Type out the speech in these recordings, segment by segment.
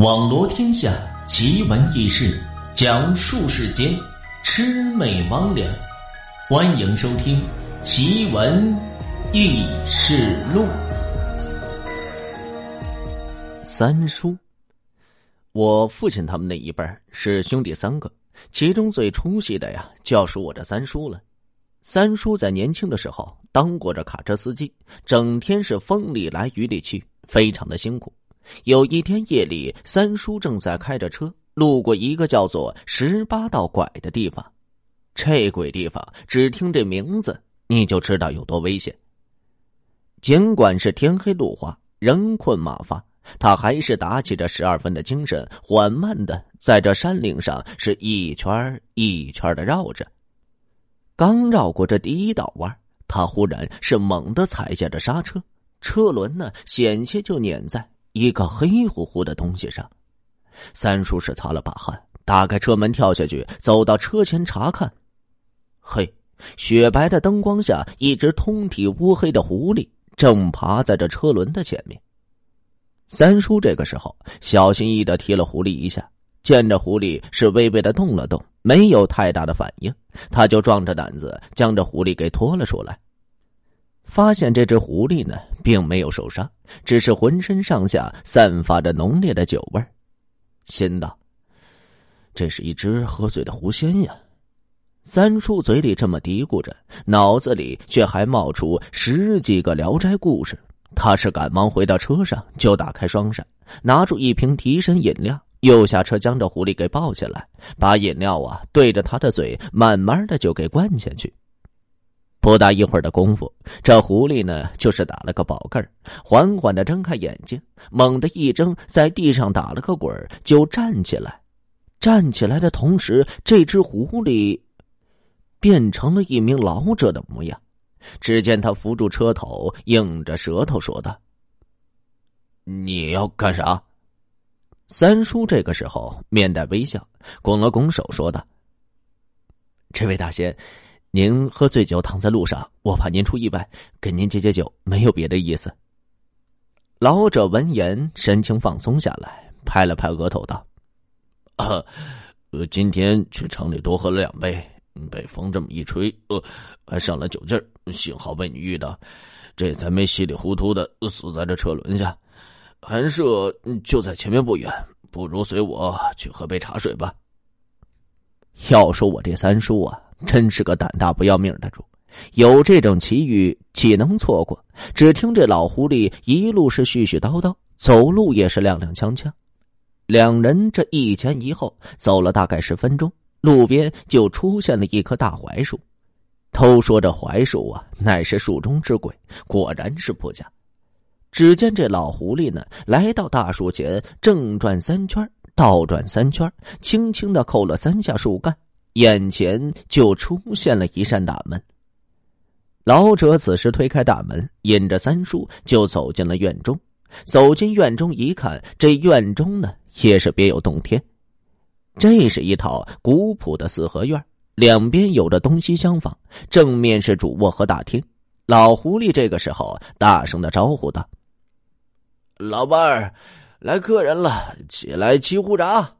网罗天下奇闻异事，讲述世间魑魅魍魉。欢迎收听《奇闻异事录》。三叔，我父亲他们那一辈是兄弟三个，其中最出息的呀，就要数我这三叔了。三叔在年轻的时候当过这卡车司机，整天是风里来雨里去，非常的辛苦。有一天夜里，三叔正在开着车，路过一个叫做十八道拐的地方。这鬼地方，只听这名字你就知道有多危险。尽管是天黑路滑，人困马乏，他还是打起这十二分的精神，缓慢的在这山岭上是一圈一圈的绕着。刚绕过这第一道弯，他忽然是猛地踩下了刹车，车轮呢险些就碾在。一个黑乎乎的东西上，三叔是擦了把汗，打开车门跳下去，走到车前查看。嘿，雪白的灯光下，一只通体乌黑的狐狸正爬在这车轮的前面。三叔这个时候小心翼翼的踢了狐狸一下，见着狐狸是微微的动了动，没有太大的反应，他就壮着胆子将这狐狸给拖了出来。发现这只狐狸呢，并没有受伤，只是浑身上下散发着浓烈的酒味儿。心道：“这是一只喝醉的狐仙呀！”三叔嘴里这么嘀咕着，脑子里却还冒出十几个聊斋故事。他是赶忙回到车上，就打开双扇，拿出一瓶提神饮料，又下车将这狐狸给抱起来，把饮料啊对着他的嘴，慢慢的就给灌下去。不大一会儿的功夫，这狐狸呢，就是打了个饱嗝儿缓缓的睁开眼睛，猛地一睁，在地上打了个滚儿就站起来。站起来的同时，这只狐狸变成了一名老者的模样。只见他扶住车头，硬着舌头说道：“你要干啥？”三叔这个时候面带微笑，拱了拱手，说道：“这位大仙。”您喝醉酒躺在路上，我怕您出意外，给您解解酒，没有别的意思。老者闻言，神情放松下来，拍了拍额头道：“啊，呃，今天去城里多喝了两杯，被风这么一吹，呃，还上了酒劲儿。幸好被你遇到，这才没稀里糊涂的死在这车轮下。寒舍就在前面不远，不如随我去喝杯茶水吧。要说我这三叔啊。”真是个胆大不要命的主，有这种奇遇岂能错过？只听这老狐狸一路是絮絮叨叨，走路也是踉踉跄跄。两人这一前一后走了大概十分钟，路边就出现了一棵大槐树。都说这槐树啊，乃是树中之鬼，果然是不假。只见这老狐狸呢，来到大树前，正转三圈，倒转三圈，轻轻的扣了三下树干。眼前就出现了一扇大门。老者此时推开大门，引着三叔就走进了院中。走进院中一看，这院中呢也是别有洞天。这是一套古朴的四合院，两边有着东西厢房，正面是主卧和大厅。老狐狸这个时候大声的招呼道：“老伴儿，来客人了，起来沏壶茶。”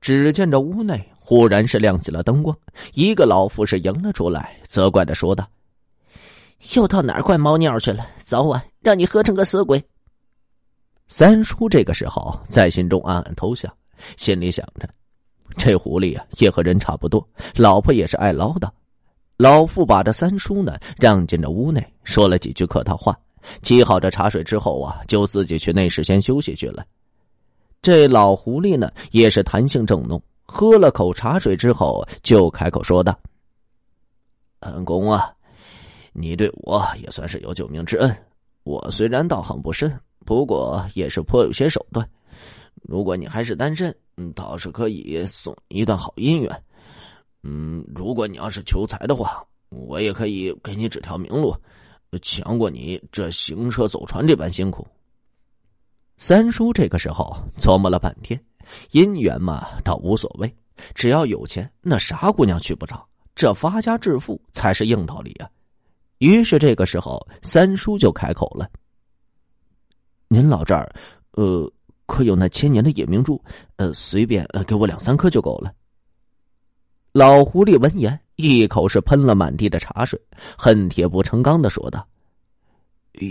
只见这屋内忽然是亮起了灯光，一个老妇是迎了出来，责怪的说道：“又到哪儿灌猫尿去了？早晚让你喝成个死鬼！”三叔这个时候在心中暗暗偷笑，心里想着：这狐狸啊，也和人差不多，老婆也是爱唠叨。老妇把这三叔呢让进了屋内，说了几句客套话，沏好这茶水之后啊，就自己去内室先休息去了。这老狐狸呢，也是弹性正浓，喝了口茶水之后，就开口说道：“恩公啊，你对我也算是有救命之恩。我虽然道行不深，不过也是颇有些手段。如果你还是单身，倒是可以送一段好姻缘。嗯，如果你要是求财的话，我也可以给你指条明路，强过你这行车走船这般辛苦。”三叔这个时候琢磨了半天，姻缘嘛倒无所谓，只要有钱，那啥姑娘娶不着？这发家致富才是硬道理啊！于是这个时候，三叔就开口了：“您老这儿，呃，可有那千年的夜明珠？呃，随便给我两三颗就够了。老狐狸闻言，一口是喷了满地的茶水，恨铁不成钢的说道：“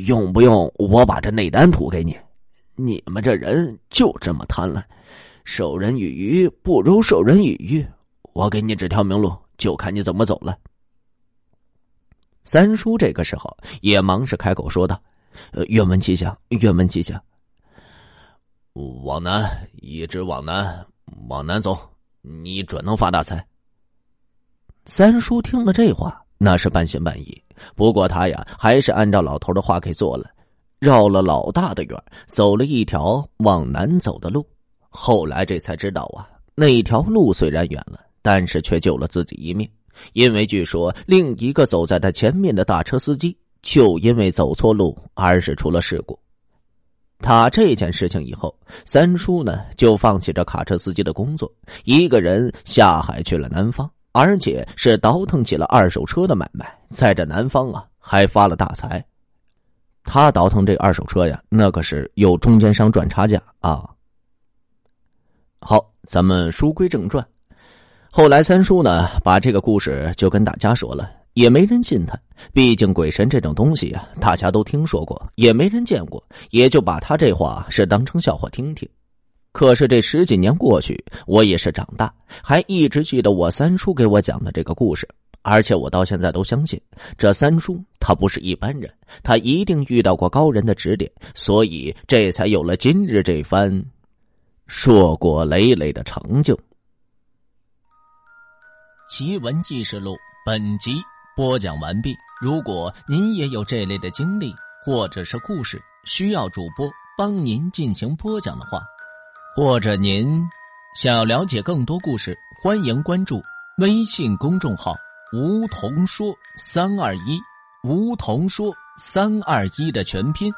用不用我把这内丹吐给你？你们这人就这么贪婪，授人以鱼不如授人以渔。我给你指条明路，就看你怎么走了。”三叔这个时候也忙是开口说道：“呃，愿闻其详，愿闻其详。往南，一直往南，往南走，你准能发大财。”三叔听了这话，那是半信半疑。不过他呀，还是按照老头的话给做了，绕了老大的远，走了一条往南走的路。后来这才知道啊，那条路虽然远了，但是却救了自己一命。因为据说另一个走在他前面的大车司机，就因为走错路而是出了事故。他这件事情以后，三叔呢就放弃这卡车司机的工作，一个人下海去了南方。而且是倒腾起了二手车的买卖，在这南方啊，还发了大财。他倒腾这二手车呀，那可是有中间商赚差价啊。好，咱们书归正传。后来三叔呢，把这个故事就跟大家说了，也没人信他。毕竟鬼神这种东西啊，大家都听说过，也没人见过，也就把他这话是当成笑话听听。可是这十几年过去，我也是长大，还一直记得我三叔给我讲的这个故事，而且我到现在都相信，这三叔他不是一般人，他一定遇到过高人的指点，所以这才有了今日这番硕果累累的成就。奇闻异事录本集播讲完毕。如果您也有这类的经历或者是故事，需要主播帮您进行播讲的话。或者您想要了解更多故事，欢迎关注微信公众号“梧桐说三二一”，梧桐说三二一的全拼。